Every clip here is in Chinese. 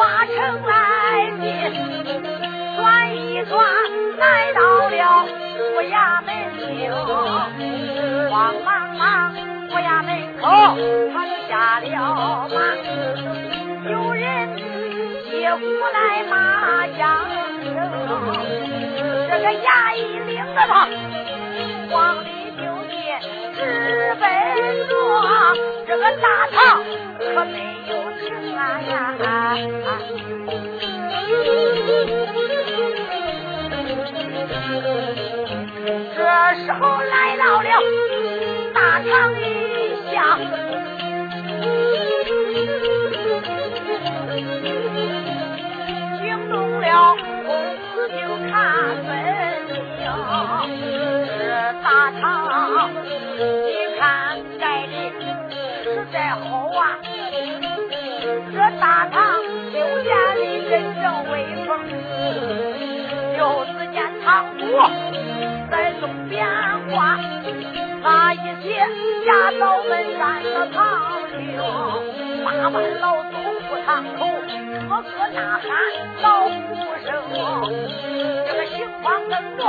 马城来进，转一转来到了府衙门厅，慌忙忙府衙门口他就下了马，有人。接过来马缰绳，这个衙役领着他往里就进，直奔着这个大堂，可没！这时候来到了大堂里下。了，公子就看分明，这大堂一看盖的实在好啊，大堂修建的真正威风，就只见堂主在东边挂，那一些家嫂们站着堂厅，八万老祖堂口。个个呐喊，老呼声，这个行方灯着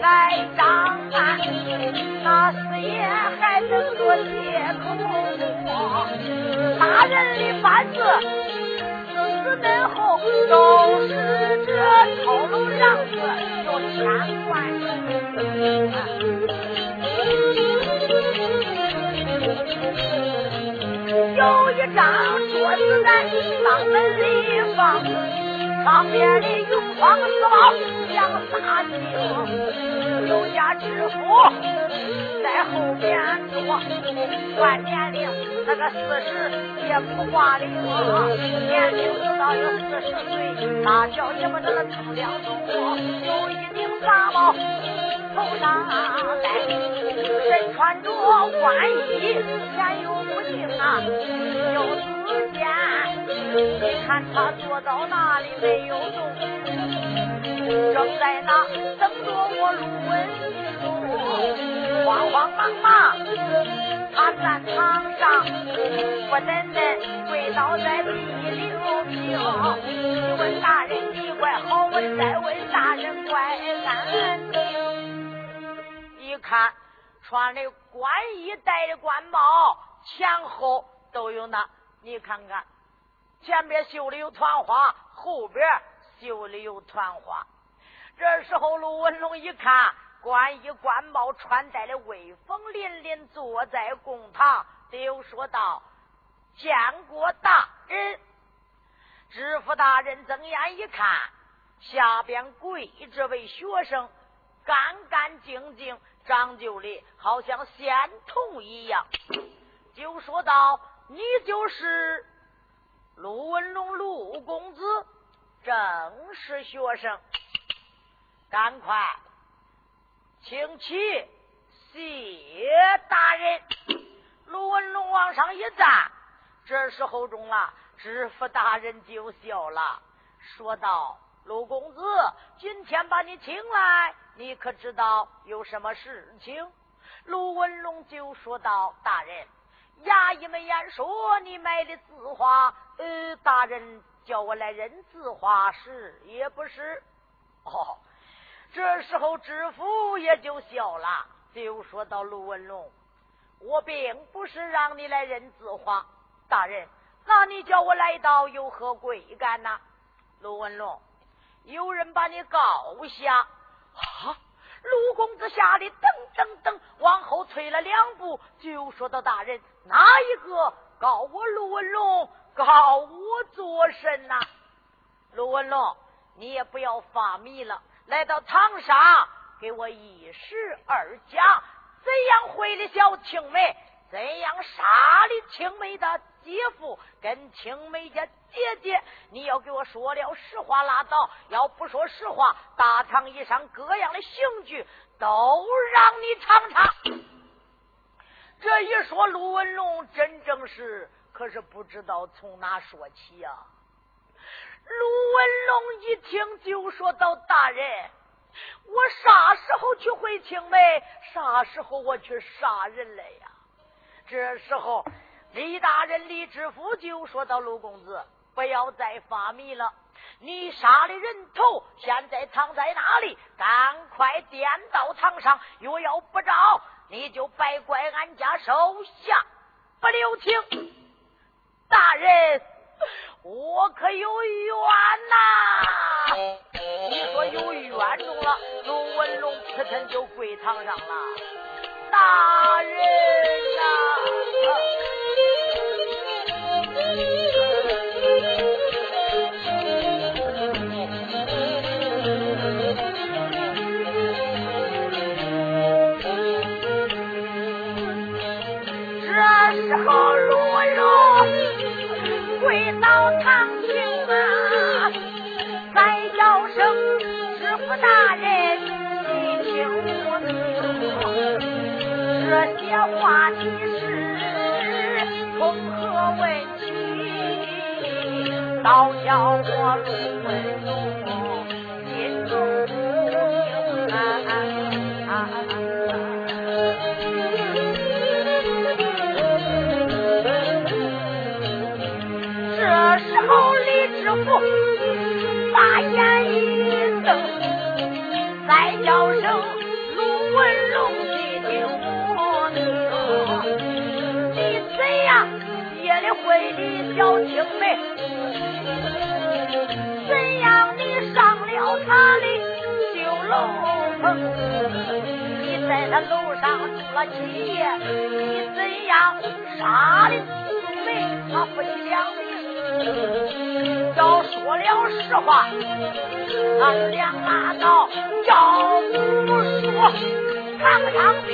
来张案，那四爷还等着接口供，大人的班子自此等候，都是这套路让子有千万有一张桌子在当门里放，上边的用方四包两仨厅，有家知府在后边坐，万年龄那个四十也不挂零，年龄不到有四十岁，大小也不得了称两重，有一顶大帽头上戴，身穿着官衣，前有不定啊，有四件。你看他坐到那里没有动，正在那等着我卢文龙，慌慌忙忙，他站堂上，我奶奶跪倒在地六平。你问大人你怪好，我再问大人怪难听。一看穿的官衣，戴的官帽，前后都有那，你看看。前边绣的有团花，后边绣的有团花。这时候，陆文龙一看，官衣官帽穿戴的威风凛凛，坐在公堂，就说道：“见过大人。”知府大人睁眼一看，下边跪这位学生，干干净净，张九龄好像仙童一样，就说道：“你就是陆文龙陆公子，正是学生，赶快请起谢大人。”陆文龙往上一站，这时候中了、啊，知府大人就笑了，说道。陆公子，今天把你请来，你可知道有什么事情？”陆文龙就说道：“大人，衙役们言说你买的字画，呃，大人叫我来认字画，是也不是？”哦，这时候知府也就笑了，就说到：“陆文龙，我并不是让你来认字画，大人，那你叫我来到有何贵干呐？”陆文龙，有人把你告下啊！陆公子吓得噔噔噔往后退了两步，就说到：“大人，哪一个告我陆文龙？告我做甚呐？”陆文龙，你也不要发迷了，来到堂上，给我一十二讲，怎样毁了小青梅？怎样杀了青梅的姐夫跟青梅家姐姐？你要给我说了实话拉倒，要不说实话，大堂以上各样的刑具都让你尝尝。这一说，陆文龙真正是可是不知道从哪说起呀。陆文龙一听就说到：“大人，我啥时候去回青梅？啥时候我去杀人了呀？”这时候，李大人李知府就说到：“陆公子，不要再发迷了。你杀的人头现在藏在哪里？赶快颠到堂上。若要不着，你就拜怪俺家手下不留情。大人，我可有冤呐！你说有冤中了，陆文龙扑腾就跪堂上了。”大人呐，这些话题是从何问起？倒叫我陆文龙心中不平安。这时候，李知府这楼上住了几夜？你怎样杀的青梅？他夫妻两命？要说了实话，俺俩拉倒；要不说，堂上边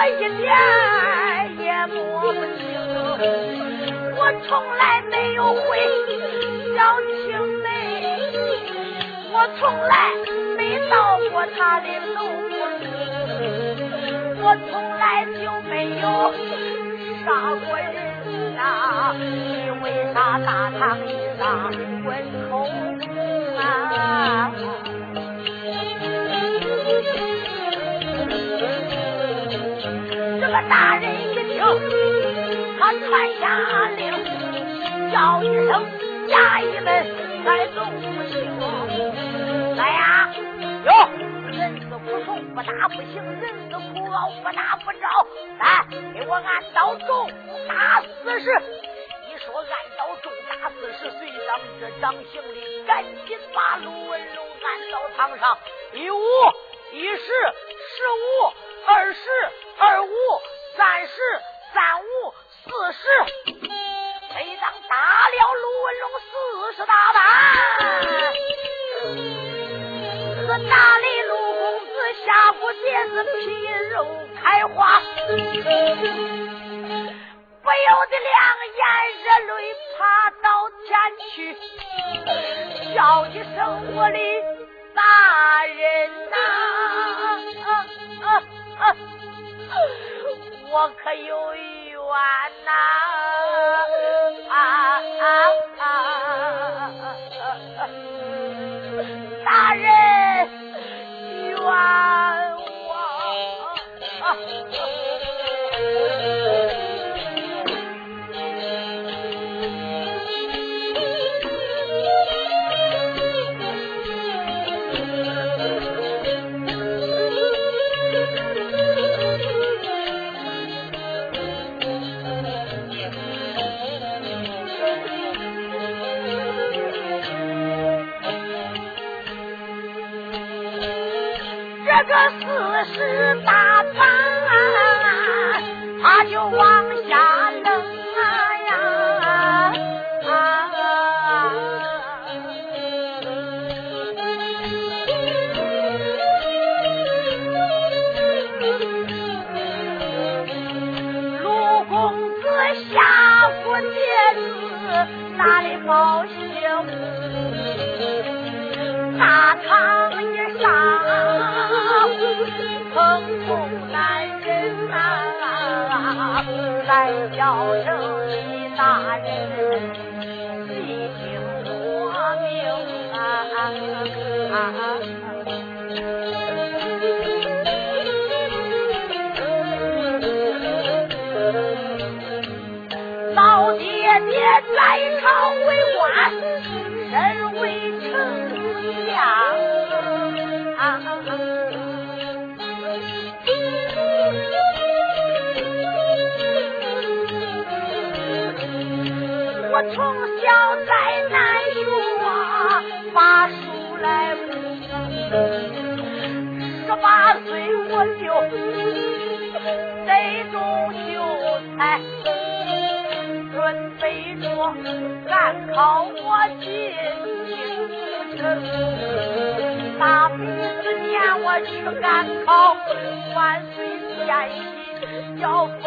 我一点也摸不清，我从来没有回小青梅，我从来没。到过他的楼我从来就没有杀过人呐！你为啥大堂以上问口啊？大人一听，他传下令，叫一声衙役们来走行，来呀！哟，人死不从，不打不行；人死不熬，不打不着。来，给我按刀重打四十。一说按刀重打四十，随长这掌行李，赶紧把陆文龙按到堂上。一五，一十，十五，二十，二五，三十三五四十，每仗打了卢文龙四十大板，打得卢公子下骨节子皮肉开花，不由得两眼热泪爬到天去，叫一声我的大人呐！我可有冤呐？啊是大在叫声。从小在南学把书来读，十八岁我就在中秀才，准备着赶考我进京城。大比四年我去赶考，万岁千喜要封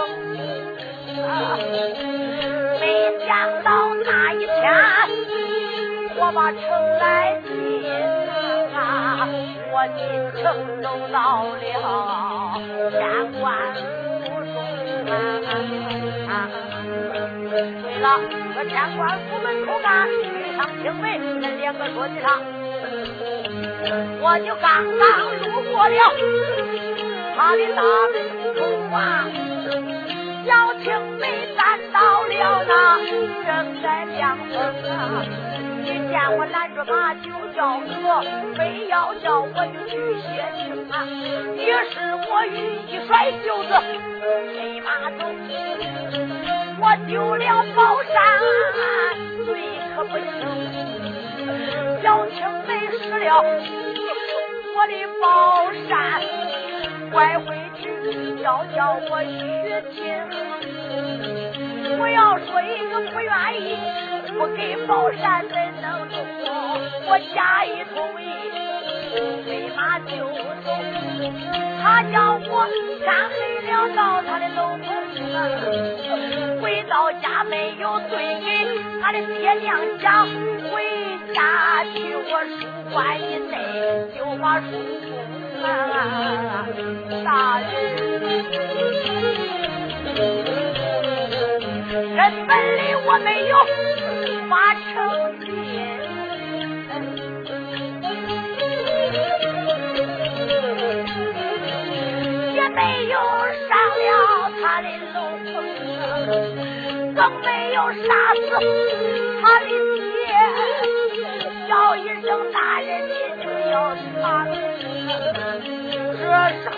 啊！想到那一天，我把城来进啊，我进城都到了天官府中啊。对了，这天官府门口干，遇上青梅，那两个说的他，我就刚刚路过了他的大门口啊。小青梅站到了那正在凉风啊，一见我拦着马就叫喝，非要叫我就去谢情啊。于是我与一甩袖子。飞马走，我丢了宝山罪可不轻。小青梅失了我的宝山，拐回去要叫我娶亲。我要说一个不愿意，我给宝山怎能住？我假意同意，飞马就走。他叫我天黑了到他的楼棚，回到家没有对给他的爹娘讲，回家去我书馆一内就把书封大人。根本里我没有发成心，也没有上了他的楼棚，更没有杀死他的爹，叫一声大人你就要他。这时候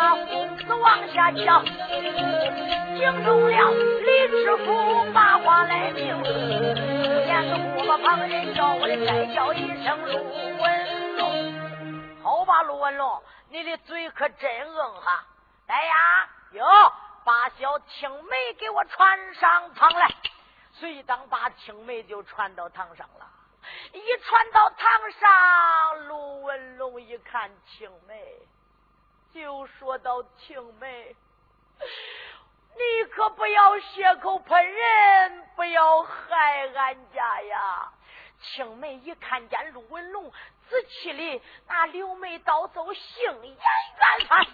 那公子往下讲。惊动了李知府，把话来明。连个不把旁人叫我的，再叫一声陆文龙。好吧，陆文龙，你的嘴可真硬哈！来呀，哟，把小青梅给我传上堂来。随当把青梅就传到堂上了。一传到堂上，陆文龙一看青梅，就说到青梅。你可不要血口喷人，不要害俺家呀！青梅一看见陆文龙，仔气的那柳眉刀走，杏眼圆翻，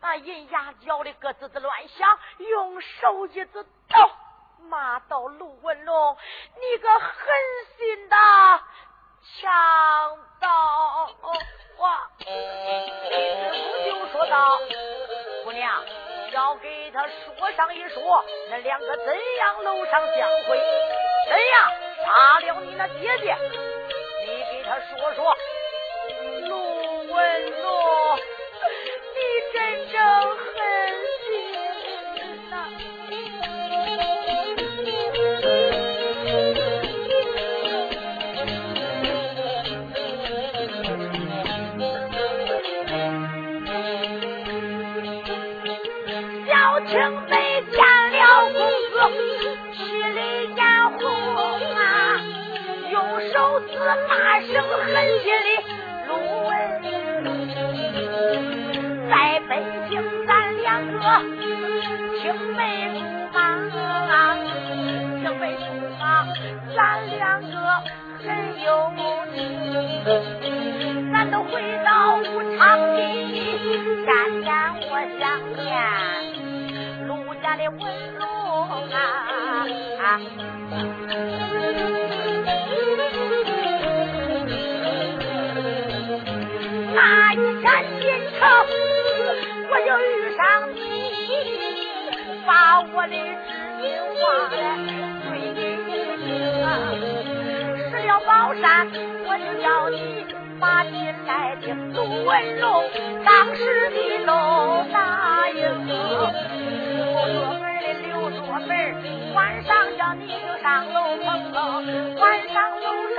那银牙咬的咯吱吱乱响，用手一指刀骂道：“陆文龙，你个狠心的强盗！”我！李知府就说道：“姑娘。”要给他说上一说，那两个怎样楼上相会？怎样杀了你那爹爹？你给他说说。陆文龙，声狠心的陆文，在北京咱两个青梅竹马，青梅竹马，咱两个很有情。咱都回到武昌地，干干我相见，陆家的文龙啊。那一天进城，我就遇上你，把我的知心话对给你。失了宝山，我就叫你把进来听。陆文龙当时的都答应。不做门的刘做门，晚上叫你就上楼棚，晚上楼上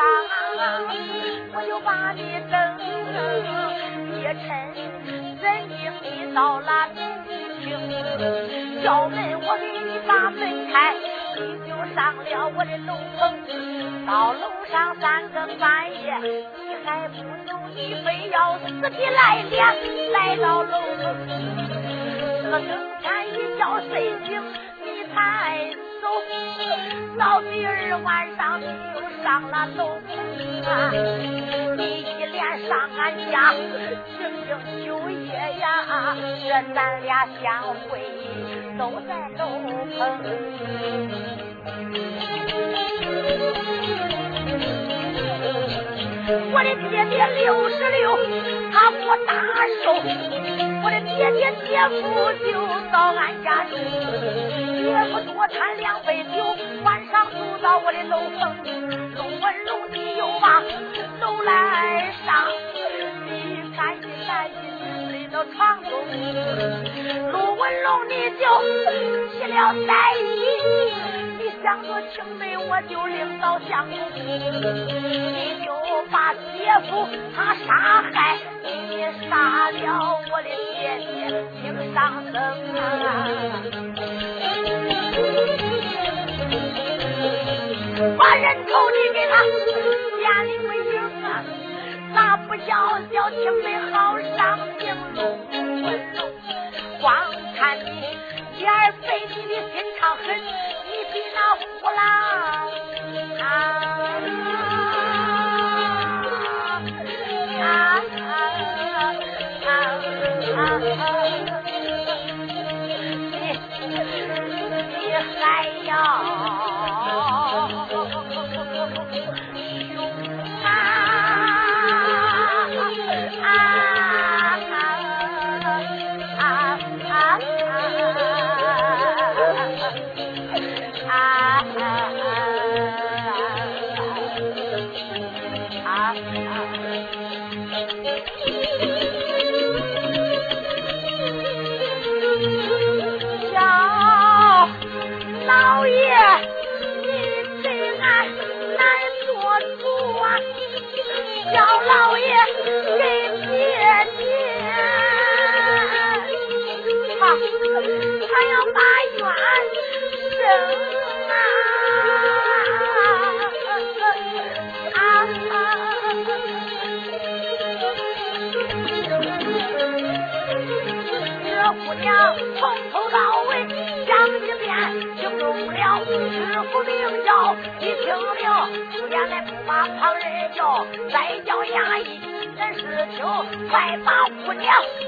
我就把你等。也趁人影你到了厅，叫门我给你把门开，你就上了我的楼层。到楼上三更半夜，你还不走，你非要死的来了，来到楼层。四更天一觉睡醒，你才走。到第二晚上你又上了楼层。你。上俺家庆庆酒夜呀，这咱俩相会都在楼棚。我的爹爹六十六，他不大寿。我的爹爹姐夫就到俺家住，姐夫多贪两杯酒，晚上住到我的楼棚。楼文楼把楼来上，你赶紧赶紧睡到床中。陆文龙你就起了歹意，你想着青梅我就领到相公，你就把姐夫他杀害，你杀了我的姐姐命上生啊！把人头你给他眼里为影啊！咋不叫小青梅好上刑路？光看你眼儿肥，你的心肠狠，你比那虎狼啊！你你还要？叫，再叫衙役，人事情，快把姑娘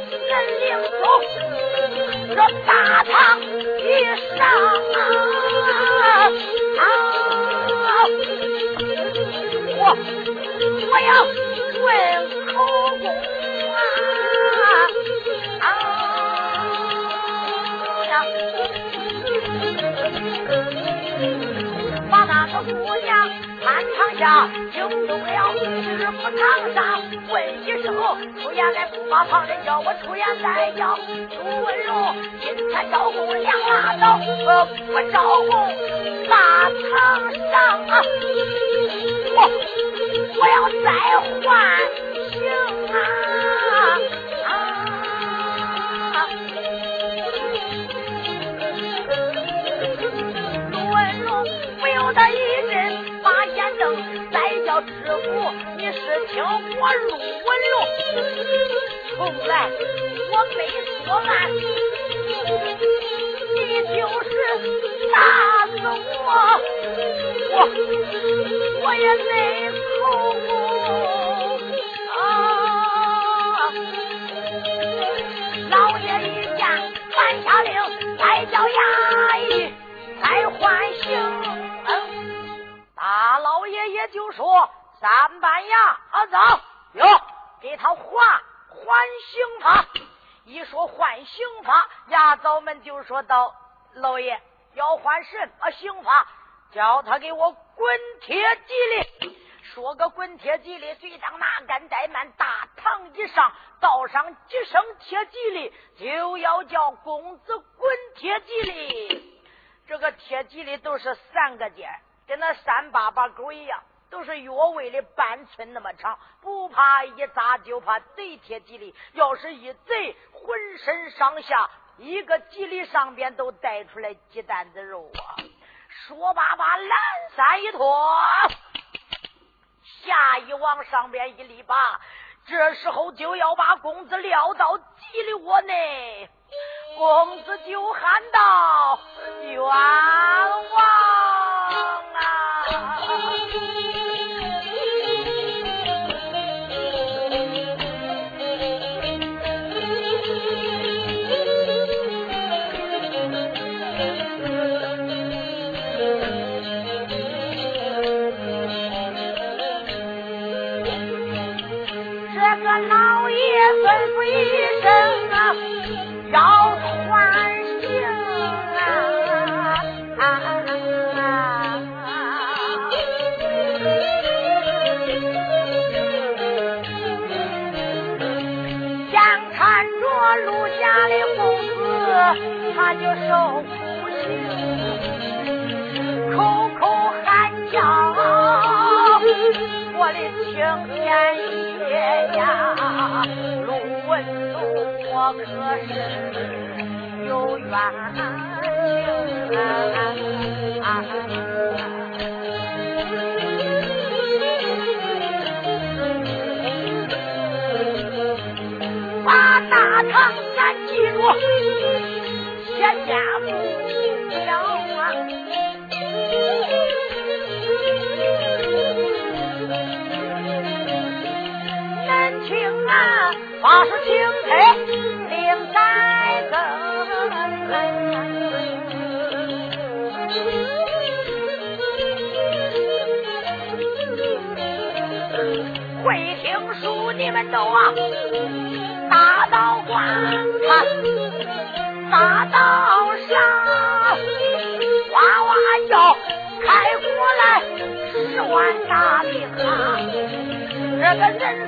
人领走。这大堂一上啊，我我要问口供啊啊！把那个姑娘堂下，惊动了师傅堂上，问一声出言来，不把旁人叫我出言再叫朱文龙，今天招供两拉倒，不招供大堂上陆文荣，从来我没说暗，你就是打死我，我我也没口啊！老爷一见，传下令，再叫衙役再换刑。大老爷也就说：“三班衙啊，走，给他换换刑法。”一说换刑法，衙早们就说道：“老爷要换什么刑法？叫他给我滚铁吉利。”说个滚铁吉利，随当拿杆怠慢，大堂一上，道上几声铁吉利，就要叫公子滚铁吉利。这个铁吉利都是三个尖，跟那三八八狗一样，都是约位的半寸那么长，不怕一砸，就怕贼贴吉利。要是一贼，浑身上下一个吉利上边都带出来鸡蛋子肉啊！说罢把蓝衫一脱。下一往上边一立拔，这时候就要把公子撂到鸡里窝内，公子就喊道：“冤枉啊！”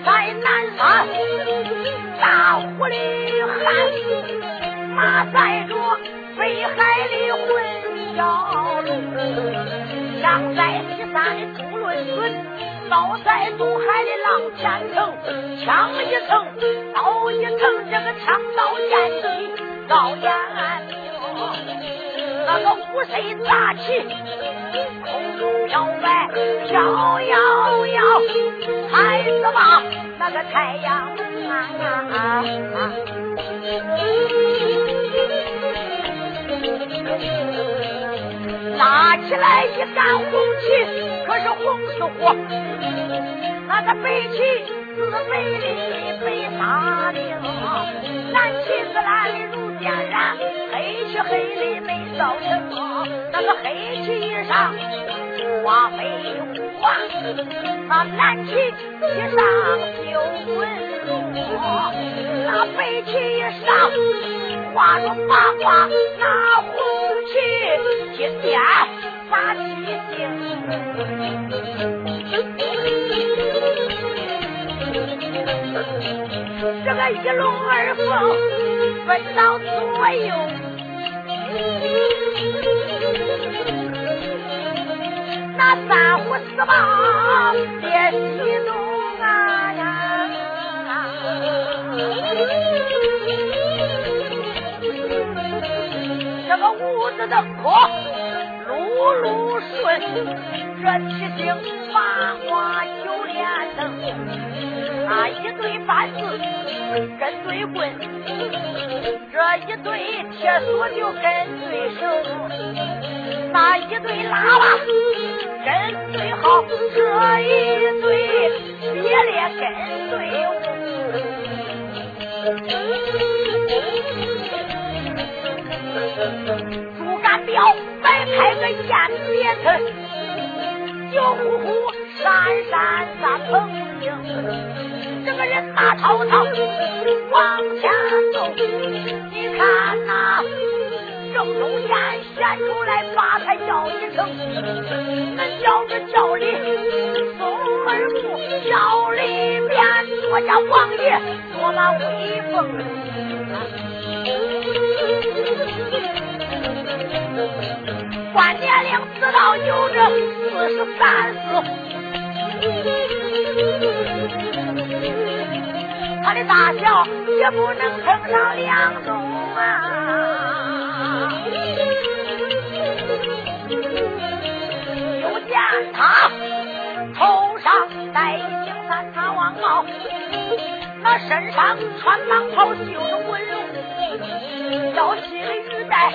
在南山，大湖里汉，马载着北海的混淆路，羊在西山的朱论孙。刀在东海的浪千层，枪一层，刀一层，这个枪刀剑戟高眼明，那个虎身杂起，空中飘摆飘摇摇，孩子吧，那个太阳啊！拉起来一杆红旗，可是红似火。那个北旗是北里北沙岭，蓝旗是蓝的如点燃，黑旗黑里没烧成。那个黑旗上花飞花，那蓝旗上绣纹路，那北旗上画着八卦，那红旗金边发七星。这个一龙二凤分到左右，那三虎四豹别西东啊呀！这个五子登科路路顺，这七星八卦九连灯，那一对板子。跟对棍，这一对铁锁就跟对绳，那一对喇叭跟对号，这一对铁链跟对舞。竹竿吊摆开个雁别村，酒呼呼闪闪三蓬星。这个人马滔滔往前走，你看那正中间显出来八抬轿一乘，那轿子轿里松门木，轿里边坐下王爷多么威风。关年龄知道有这四十三四。他的大小也不能称上两种啊！就见他头上戴一顶三叉王帽，那身上穿蟒袍绣着纹龙，腰系的玉带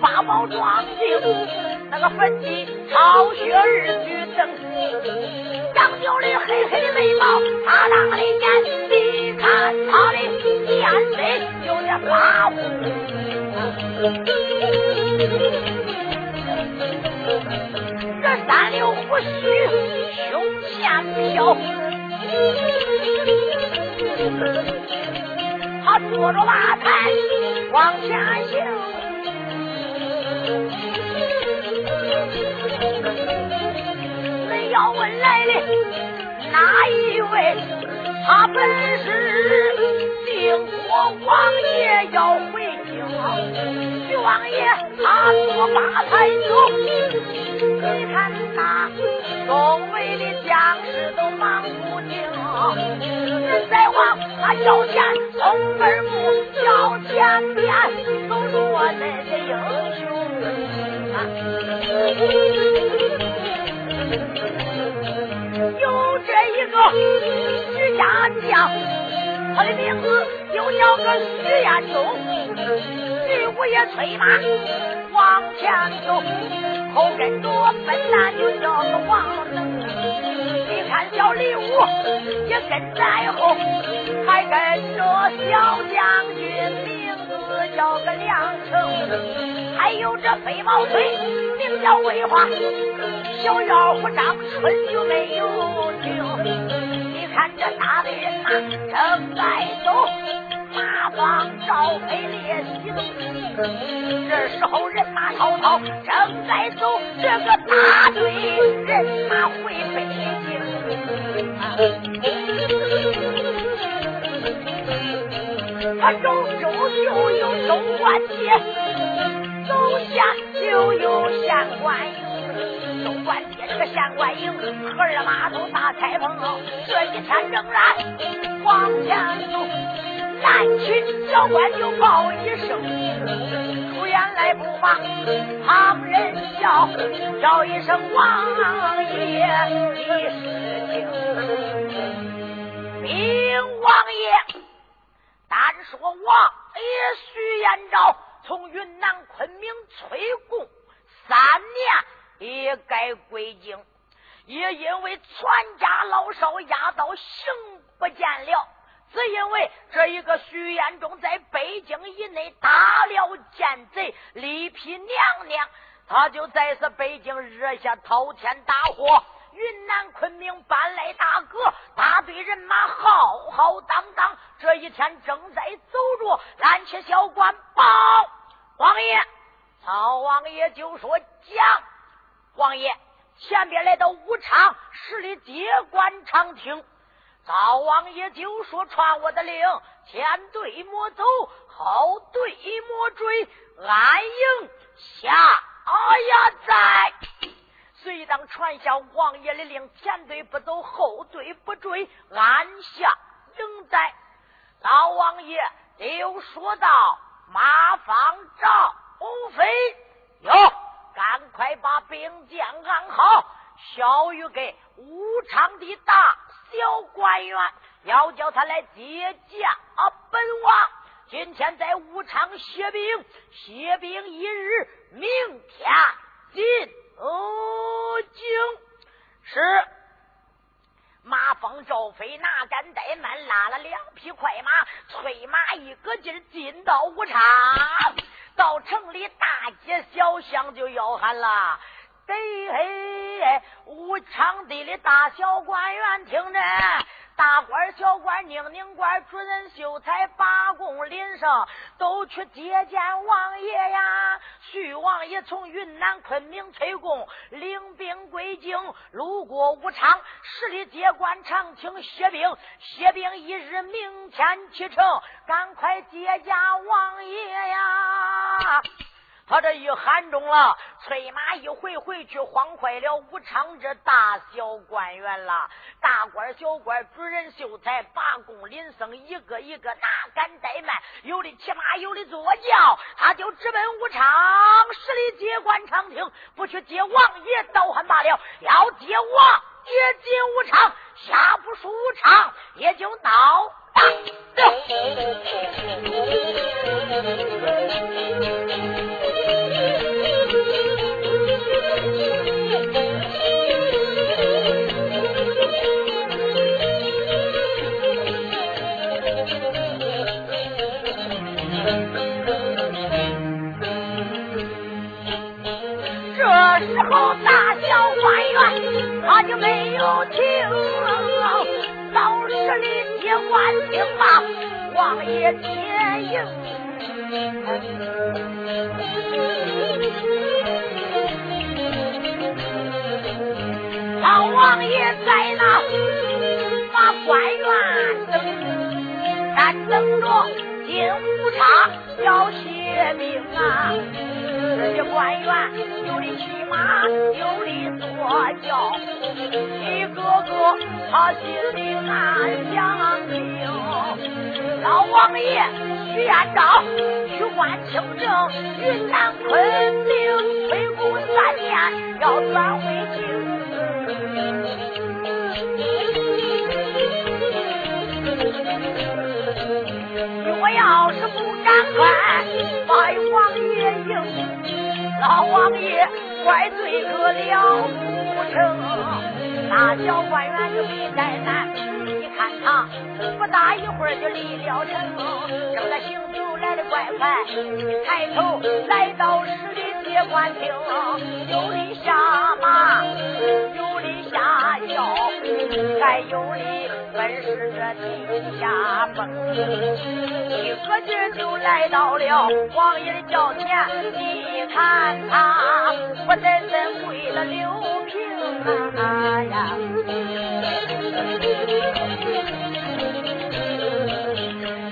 八宝装镜，那个粉底朝雪二举灯，杨角的黑黑的眉毛，大大的眼睛。看他的面色有点发红，这三绺胡须胸前飘，他坐着马台往前行，问来的哪一位？他本是定国王爷要回京，徐王爷他坐八抬走，你看那周围的将士都忙不停，人在往他腰间从门木脚前边都落那的英雄，有这一个徐。家将，他的名字就叫个徐彦宗。徐五爷催马往前走，后跟着笨蛋就叫个王能。你看小李武也跟在后，还跟着小将军，名字叫个梁成。还有这飞毛腿，名叫魏华。小腰不张春就没有听。看这大队人马正在走，马放赵飞烈西东。这时候人马滔滔正在走，这个大队人马回北京。他周周就有州官节，走下就有县官。州官接这个县官营，荷儿码头大开封，这一天仍然往前走。南巡小官就报一声，出言来不忙，旁人笑，叫一声王爷的事情。禀王爷，单说王爷徐延昭从云南昆明催贡三年。也该归京，也因为全家老少押到刑不见了。只因为这一个徐彦中在北京以内打了奸贼李皮娘娘，他就在此北京惹下滔天大祸。云南昆明搬来大哥，大队人马浩浩荡荡，这一天正在走着，蓝旗小官报王爷，曹王爷就说讲，王爷前边来到武昌十里接官长亭。赵王爷就说：“传我的令，前队莫走，后队莫追，安营下呀在。”随当传下王爷的令，前队不走，后队不追，安下营在。老王爷又说道：“马方赵飞有，赶快把兵将安好，小谕给武昌的大。”小官员要叫他来接驾啊本王，今天在武昌歇兵，歇兵一日，明天进京。是马蜂赵飞哪敢怠慢，拉了两匹快马，催马一个劲儿进到武昌，到城里大街小巷就吆喊了。得嘿，武昌地里大小官员听着，大官小官、宁宁官主任秀才、八公林上都去接见王爷呀。徐王爷从云南昆明催贡，领兵归京，路过武昌，十里接官长亭歇兵，歇兵一日，明天启程，赶快接驾王爷呀。他这一喊中了，催马一回回去，慌坏了武昌这大小官员了。大官小官、主人秀才、八公林生，一个一个哪敢怠慢？有的骑马，有的坐轿，他就直奔武昌十里街官长亭，不去接王爷，倒还罢了；要接王爷进武昌，下不输武昌，也就闹大 时候，大小官员他就没有听，到十里接官听吧，王爷接应。老王爷在那把官员等，但等着进武昌要谢兵啊。这些官员有的骑马，有的坐轿，一个个他心里暗想定。老王爷徐彦昭去官清正，云南昆明催贡三年，要转回京。我要是不赶快把王爷迎。老王爷怪罪可了不成，大小官员就没怠慢，你看他不大一会儿就离了城，正在行走来的快快，抬头来到十里接官厅，有的下马，有下轿，还有的本是这地下蹦，一个劲就来到了王爷的轿前，你。看他不单单跪了刘平啊呀！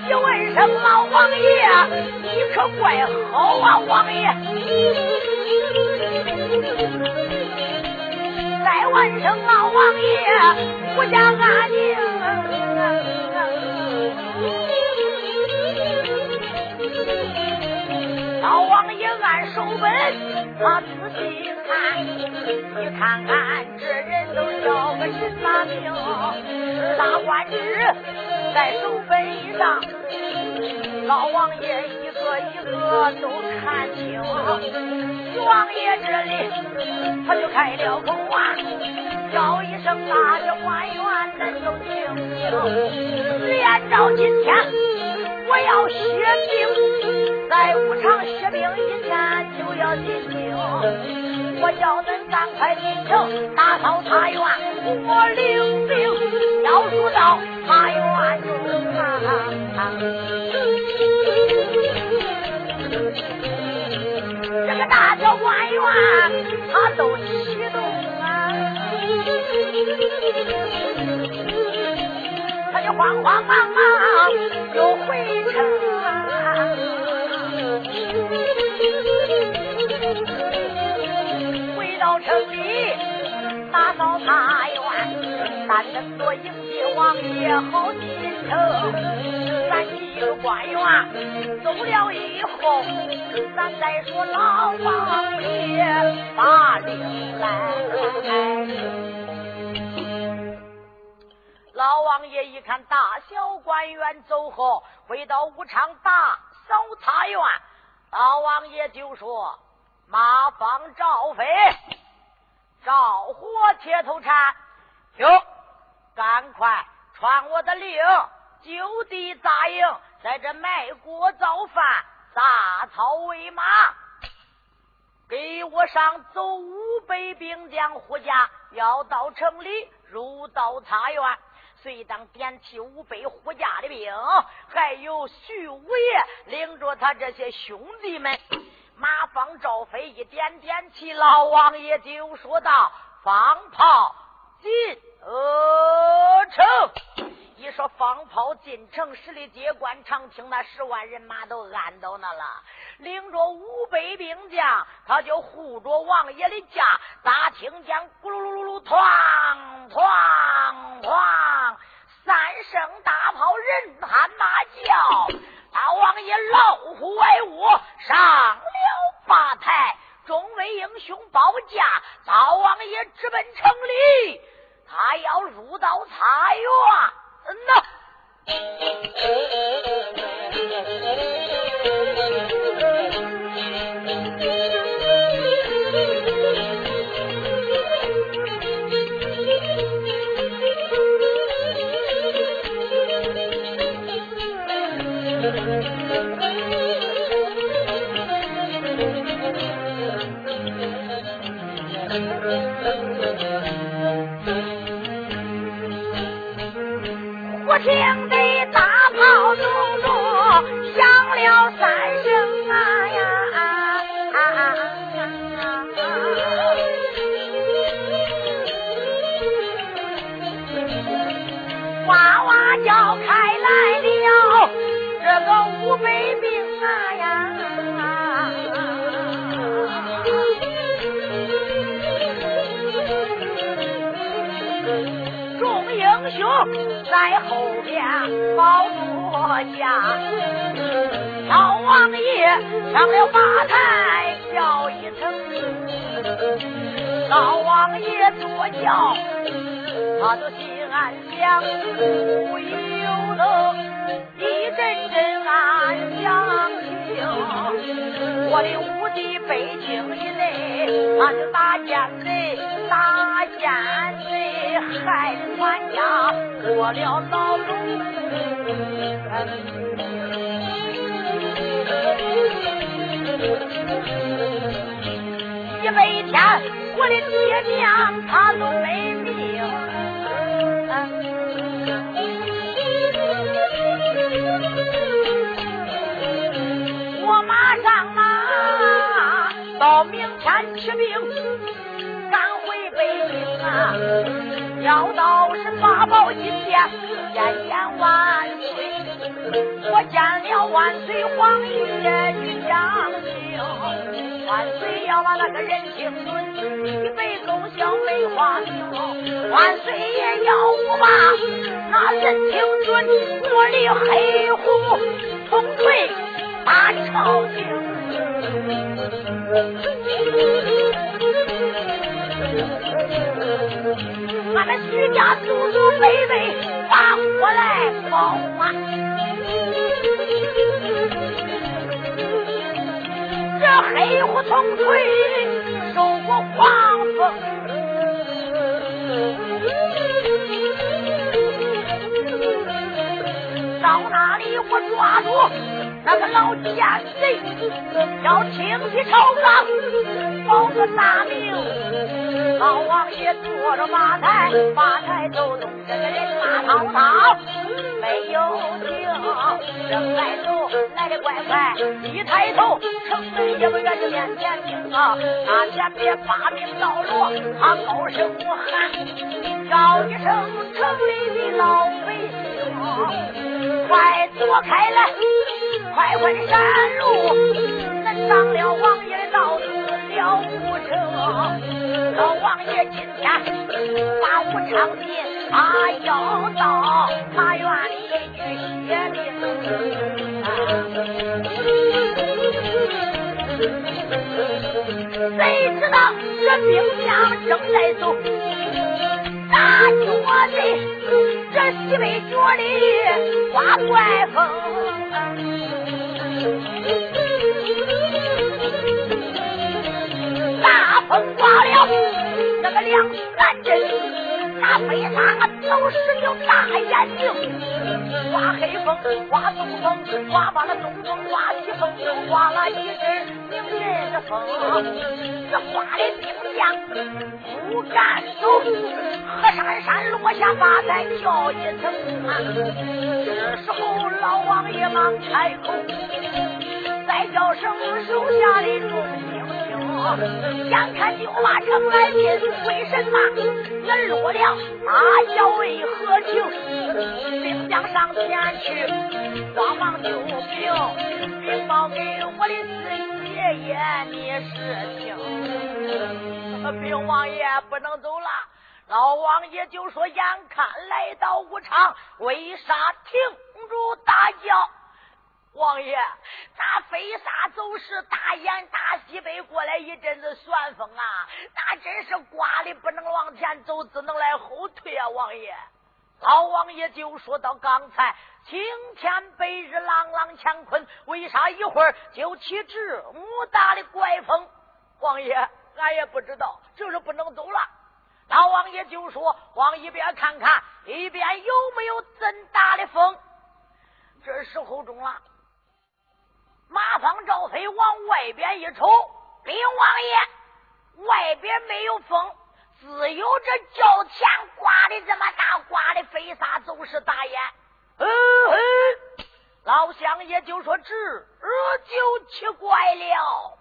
你问声老王爷，你可怪好啊，王爷！再问声老王爷，我家安宁。老王爷按手本，他仔细看，你看看这人都叫个什么名？十大官职在手本上，老王爷一个一个都看清。王爷这里他就开了口啊，叫一声啊，这官员恁都听听。连着今天我要歇兵，在武昌歇兵一天就要进京，我叫恁赶快进城打扫茶园，我领兵要入到茶园中啊。官员他都启动啊，他就慌慌忙忙又回城啊，回到城里打扫茶园，但等着迎接王爷好进城，咱几个官员走了以后。咱再说老王爷把令来，老王爷一看大小官员走后，回到武昌大扫茶园，老王爷就说：“马放赵飞，赵火铁头禅，哟，赶快传我的令，就地扎营，在这卖锅造饭。”杂草喂马，给我上走五百兵将护驾，要到城里入到茶园，随当点起五百护驾的兵，还有徐五爷领着他这些兄弟们。马放赵飞一点点起，老王爷就说道：“放炮进鹅城。”一说放炮进城，十里街关长亭那十万人马都按到那了，领着五百兵将，他就护着王爷的驾。大听见咕噜噜噜噜，哐哐哐，三声大炮，人喊马叫。大王爷老虎威武，上了八台，众位英雄保驾。大王爷直奔城里，他要入到茶园。嗯呐。听得大炮隆隆响了三声啊呀！哇哇叫开来了这个五百在后边保座下，老王爷上了八台叫一声，老王爷坐轿，他就心安想，不由得一阵阵暗想情，我的五弟北京以内，他就打奸贼，打奸贼过了牢笼，一百天，我的爹娘他都没命。我马上啊，到明天起兵，赶回北京啊。要到是八宝金殿千言万岁，我见了万岁皇爷去讲情，万岁要把那个人情论一杯功效没话说，万岁也要我把那人情论我的黑虎重锤打朝廷。俺们徐家祖祖辈辈把我来保啊！这黑虎从锤，受过黄风。到哪里我抓住那个老奸贼，要清洗朝纲，保个大名。老王爷坐着马台，马台走动，这个人马滔滔，没有停，正在走，来的怪快，一抬头，城门也不远就面前听啊，那前边八名道罗，他高声喊，叫一声城里的老百姓，快躲开来，快快的山路，咱当了王了不成？老王爷今天把武昌进，他要到他院里去歇兵。谁知道这兵将正在走，大脚的这西北角里刮怪风。风刮了那个两三阵，那飞沙都是有大眼睛，刮黑风，刮东风，刮把那东风，刮西风，又刮了一阵名人的风。这刮的兵将不敢走，河山山落下八彩叫一声。这时候老王爷忙开口。再叫声手下的众眼看就把城来进，为什么人落了？啊，要为何情？兵将上前去，慌忙救兵，禀报给我的四爷爷，你是听。兵王爷不能走了，老王爷就说：眼看来到武昌，为啥停住大叫？王爷，咋飞沙走石，大雁大西北过来一阵子旋风啊！那真是刮的不能往前走，只能来后退啊！王爷，老王爷就说到刚才青天白日，朗朗乾坤，为啥一会儿就起这么大的怪风？王爷，俺也不知道，就是不能走了。老王爷就说往一边看看，一边有没有真大的风。这时候中了。马方赵飞往外边一瞅，禀王爷，外边没有风，只有这轿前刮的这么大，刮的飞沙走石，大烟。嗯嗯，老乡爷就说：“这就奇怪了，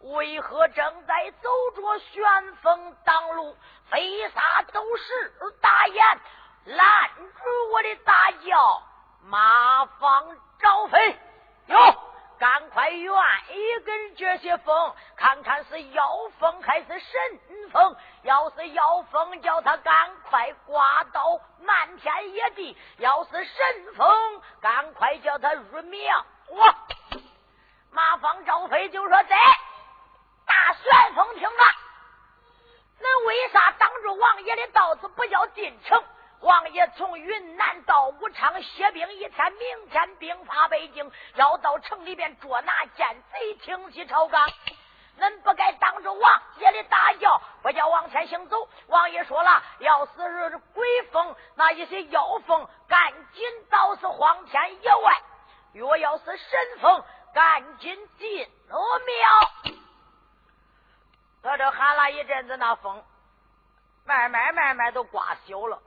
为何正在走着旋风挡路，飞沙走石，大烟拦住我的大轿？马方赵飞。”哟，赶快愿意跟这些风，看看是妖风还是神风。要是妖风，叫他赶快刮到漫天野地；要是神风，赶快叫他入庙。哇！马方赵飞就说：“在大旋风听了，恁为啥挡住王爷的道子，不叫进城？”王爷从云南到武昌歇兵一天，明天兵发北京，要到城里边捉拿奸贼，清洗朝纲。恁不该当着王爷的大轿，不叫往前行走。王爷说了，要是鬼风，那一些妖风，赶紧到是荒天野外；若要是神风，赶紧进庙。在这喊了一阵子，那风慢慢慢慢都刮小了。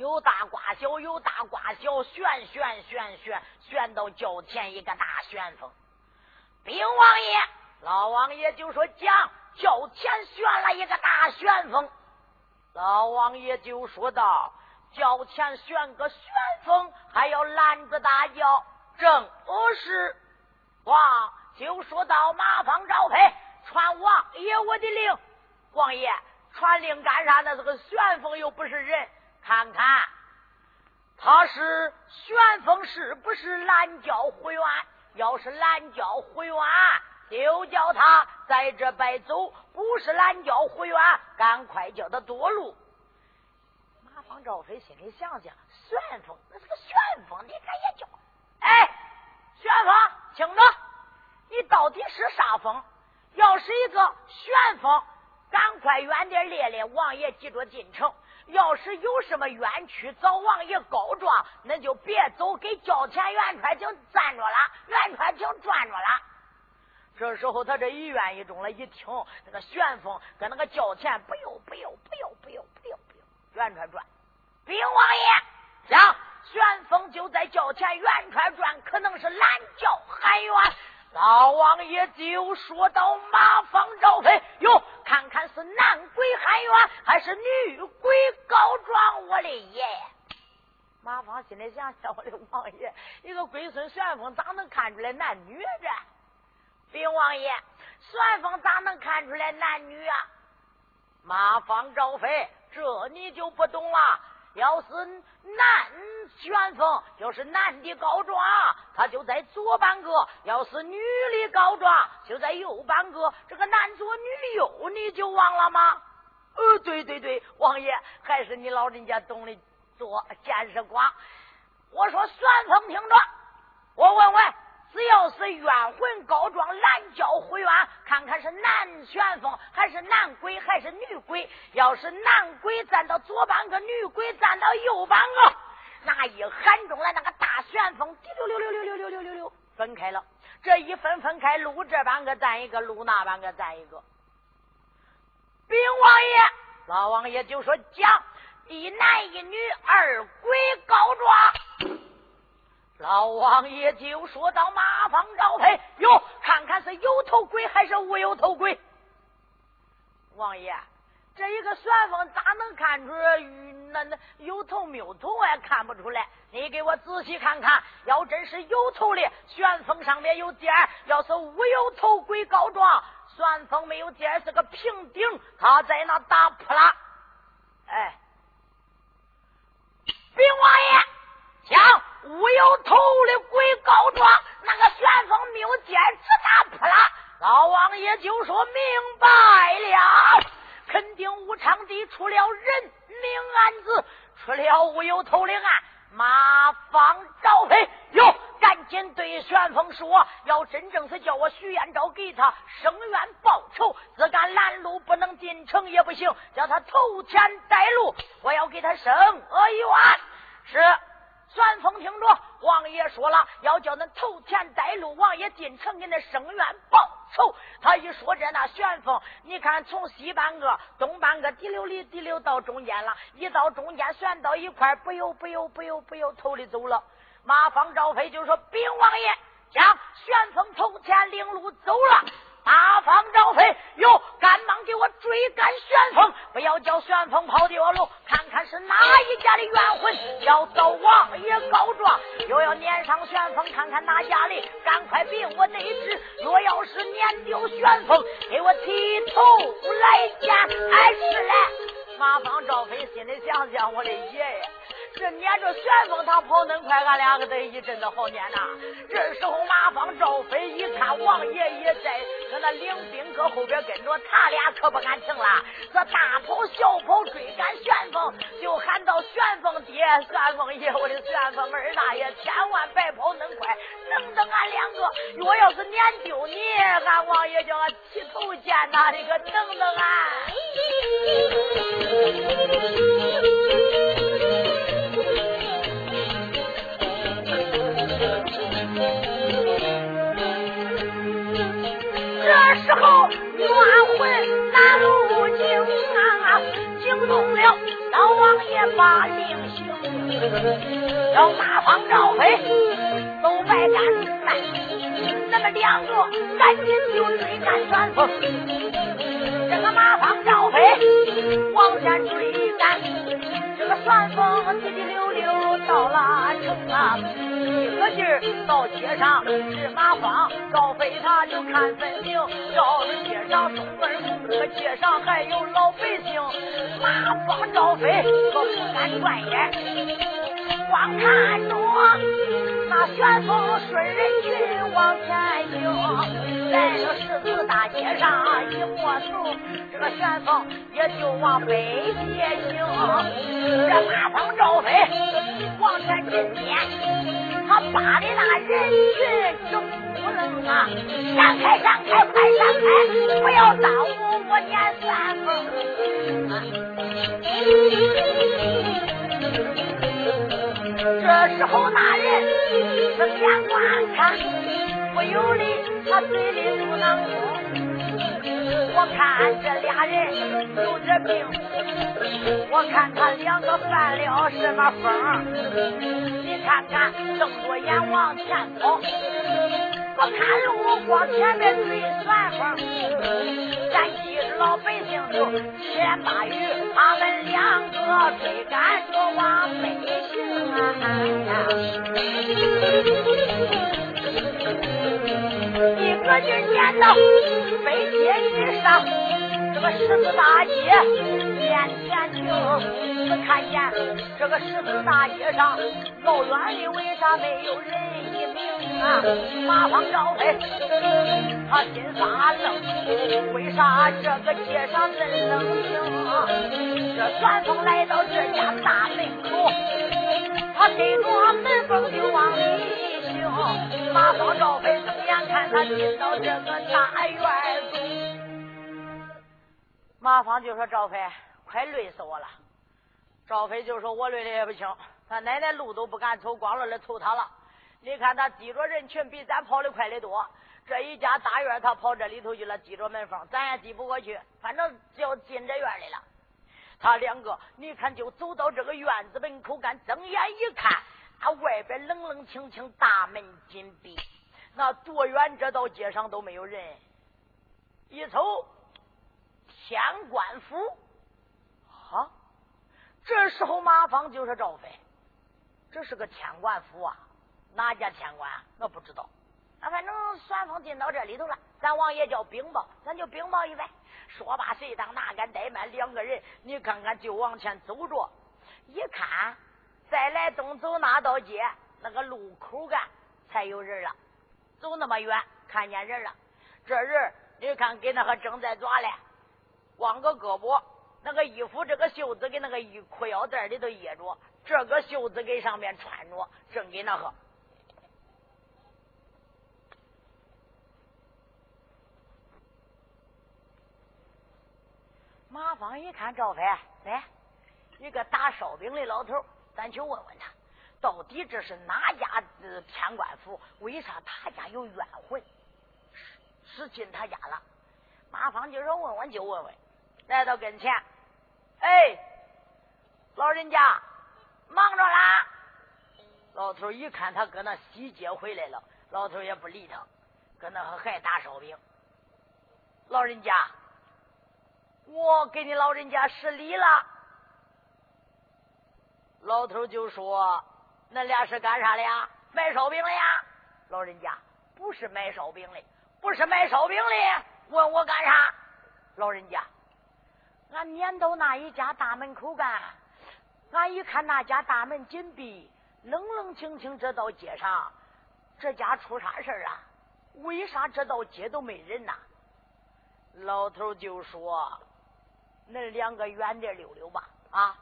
有大刮小，有大刮小，旋旋旋旋旋到轿前一个大旋风。禀王爷，老王爷就说讲轿前旋了一个大旋风。老王爷就说道：轿前旋个旋风，还要拦着大轿，正是。王就说到马方赵飞传王爷我的令。王爷传令干啥？那是个旋风，又不是人。看看，他是旋风，是不是拦轿回院？要是拦轿回院，就叫他在这白走；不是拦轿回院，赶快叫他夺路。马方赵飞心里想想：旋风，那是个旋风，你敢也叫？哎，旋风，听着，你到底是啥风？要是一个旋风，赶快远点列列，王爷记着进城。要是有什么冤屈，找王爷告状，那就别走，给交钱元川亭站着了，元川亭转着了。这时候他这一愿一中了，一听那个旋风跟那个交钱，不用不用不用不用不用不用，元川转。禀王爷，讲旋风就在交钱，元川转，可能是拦轿喊冤。老王爷就说到：“马方赵飞，哟，看看是男鬼喊冤，还是女鬼告状？”我的爷！马方心里想想：“我的王爷，一个龟孙旋风咋能看出来男女这？”禀王爷，旋风咋能看出来男女啊？马方赵飞，这你就不懂了。要是男旋风，就是男的告状，他就在左半个；要是女的告状，就在右半个。这个男左女右，你就忘了吗？呃，对对对，王爷还是你老人家懂得多，见识广。我说旋风听着，我问问。只要是冤魂告状拦轿回冤，看看是男旋风还是男鬼还是女鬼。要是男鬼站到左半个，女鬼站到右半个，那一喊中了，那个大旋风滴溜溜溜溜溜溜溜溜溜分开了。这一分分开，路这半个站一个，路那半个站一个。禀王爷，老王爷就说讲一男一女二鬼告状。老王爷就说到：“马方赵飞，哟，看看是有头鬼还是无有头鬼？”王爷，这一个旋风咋能看出那那有头没有头？我也看不出来。你给我仔细看看，要真是有头的旋风上面有尖要是无有头鬼告状，旋风没有尖是个平顶，他在那打扑啦。哎，禀王爷。讲乌有头的鬼告状，那个旋风没有尖，直打扑啦！老王爷就说明白了，肯定武昌地出了人命案子，出了乌有头的案。马方赵飞哟，赶紧对旋风说：要真正是叫我徐彦昭给他伸冤报仇，自敢拦路不能进城也不行，叫他投钱带路，我要给他伸冤。是。旋风听着，王爷说了，要叫恁头前带路，王爷进城给恁生冤报仇。他一说这，那旋风，你看从西半个、东半个滴溜里滴溜到中间了，一到中间旋到一块，不由不由不由不由头里走了。马方赵飞就说：“禀王爷，将旋风头前领路走了。”大方赵飞哟，赶忙给我追赶旋风，不要叫旋风跑掉路。看看是哪一家的冤魂要找王爷告状，又要撵上旋风，看看哪家的，赶快禀我得知。若要是撵丢旋风，给我剃头来见。哎，是嘞。马方赵飞心里想想，我的爷爷。这撵着旋风他跑恁快，俺两个得一阵子好撵呐。这时候马方赵飞一看王爷也在，搁那领兵搁后边跟着，他俩可不敢停了。这大跑小跑追赶旋风，就喊到旋风爹、旋风爷，我的旋风二大爷，千万别跑恁快，等等俺两个。若要是撵丢你，俺王爷叫俺剃头见呐，你可等等俺。时候冤魂难路惊啊，惊动了老王爷把令行，要马方赵飞走白干山，那么两个赶紧就追赶旋风，这个马方赵飞往前追赶，这个旋风滴滴溜溜到了城啊。到街上，是马方赵飞他就看分明。到了街上东门口，这个街上还有老百姓。马方赵飞可不敢转眼，光看着那旋风顺人群往前行。在这十字大街上一摸头，这个旋风也就往北街行。这马方赵飞往前进撵。他扒的那人群正不楞啊！闪开，闪开，快闪开！不要耽误我撵三丰。这时候那人睁眼观看，不由得他嘴里嘟囔着：“我看这俩人有点病，我看他两个犯了什么疯？你看看，睁着眼往前跑。”我看路，光前面追旋风。咱几十老百姓就千把鱼，他们两个追赶着往北行啊！一个劲撵到北街一上，这个十字大街面前停。只看见这个十字大街上，老远的为啥没有人一名啊？马方赵飞，他心发愣，为啥这个街上真冷清？这旋风来到这家大门口，他跟着门缝就往里行。马方赵飞眼看他进到这个大院中，马芳就说：“赵飞，快累死我了。”赵飞就说：“我累的也不轻，他奶奶路都不敢走，光了来凑他了。你看他挤着人群，比咱跑的快的多。这一家大院，他跑这里头去了，挤着门缝，咱也挤不过去。反正就进这院里了。他两个，你看就走到这个院子门口，敢睁眼一看，他外边冷冷清清，大门紧闭。那多远这道街上都没有人。一瞅，天官府，好。”这时候，马芳就说：“赵飞，这是个天官府啊，哪家天官？我不知道。那反正旋风进到这里头了，咱王爷叫禀报，咱就禀报一番。说罢，谁当哪敢怠慢？两个人，你看看，就往前走着。一看，再来东走那道街，那个路口干才有人了。走那么远，看见人了。这人，你看，给那个正在抓嘞，光个胳膊。”那个衣服，这个袖子给那个衣裤腰带里头掖着，这个袖子给上面穿着，正给那个。马芳一看赵飞，来一个打烧饼的老头，咱去问问他，到底这是哪家的天官府？为啥他家有冤魂？是进他家了？马芳就说问问就问问。来到跟前，哎，老人家忙着啦。老头一看他搁那西街回来了，老头也不理他，搁那还打烧饼。老人家，我给你老人家施礼了。老头就说：“恁俩是干啥的呀？卖烧饼的呀？”老人家不是卖烧饼的，不是卖烧饼的，问我干啥？老人家。俺撵到那一家大门口干，俺一看那家大门紧闭，冷冷清清。这道街上，这家出啥事啊？为啥这道街都没人呐？老头就说：“恁两个远点溜溜吧，啊，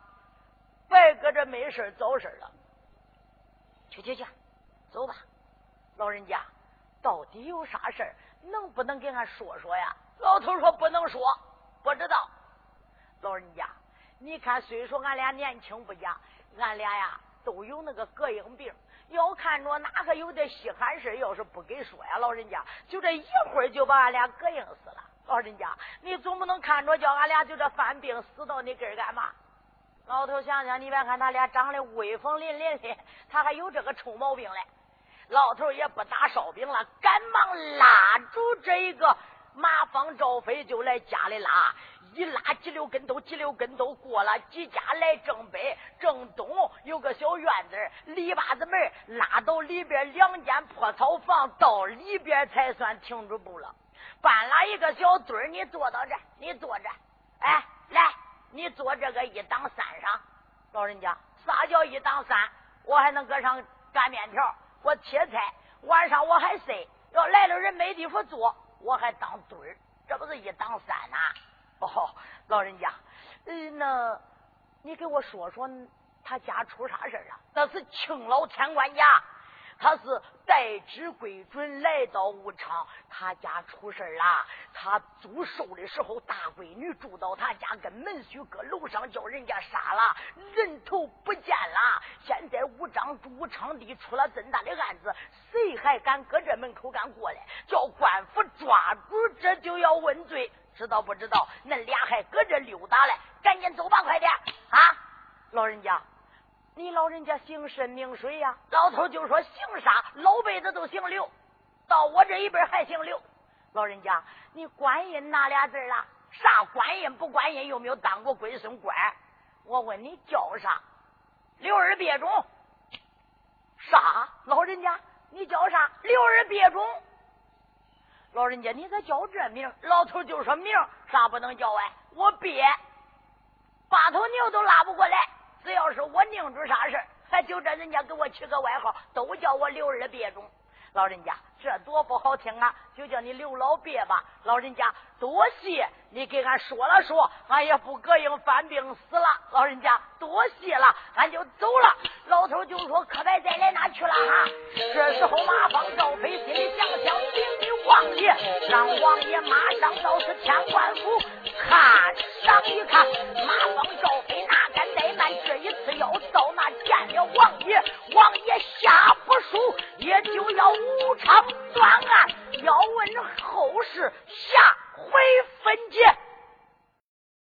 别搁这没事找事了。去去去，走吧。老人家，到底有啥事能不能给俺说说呀？”老头说：“不能说，不知道。”老人家，你看，虽说俺俩年轻不假，俺俩呀都有那个膈应病。要看着哪个有点稀罕事要是不给说呀，老人家就这一会儿就把俺俩膈应死了。老人家，你总不能看着叫俺俩就这犯病死到你根儿干嘛？老头想想，你别看他俩长得威风凛凛的，他还有这个臭毛病嘞。老头也不打烧饼了，赶忙拉住这一个马方赵飞就来家里拉。一拉几溜跟头，几溜跟头过了几家来正北正东有个小院子，篱笆子门拉到里边两间破草房，到里边才算停住步了。搬了一个小墩儿，你坐到这，你坐这，哎，来，你坐这个一档三上。老人家，啥叫一档三？我还能搁上擀面条，我切菜，晚上我还塞。要来了人没地方坐，我还当墩儿，这不是一档三呐？哦，老人家，嗯，那你给我说说他家出啥事了？那是青老天官家，他是代旨归准来到武昌，他家出事了。他租寿的时候，大闺女住到他家，跟门婿搁楼上叫人家杀了，人头不见了。现在武昌武昌地出了这么大的案子，谁还敢搁这门口敢过来？叫官府抓住，这就要问罪，知道不知道？恁俩还搁这溜达嘞？赶紧走吧，快点啊！老人家。你老人家姓甚名谁呀？老头就说姓啥，老辈子都姓刘，到我这一辈还姓刘。老人家，你观音哪俩字了？啥观音不观音？有没有当过龟孙官？我问你叫啥？刘二别种。啥？老人家，你叫啥？刘二别种。老人家，你咋叫这名？老头就说名啥不能叫哎，我别八头牛都拉不过来。只要是我拧住啥事还就这人家给我取个外号，都叫我刘二别种。老人家，这多不好听啊！就叫你刘老鳖吧。老人家，多谢你给俺说了说，俺也不膈应犯病死了。老人家，多谢了，俺就走了。老头就说：“可别再来哪去了哈。”这时候马放赵飞心里想想，禀与王爷，让王爷马上到此天官府看上一看。马放赵飞哪敢怠慢？这一次要到那见了王爷，王爷下不输，也就要无偿断案要问后事下回分解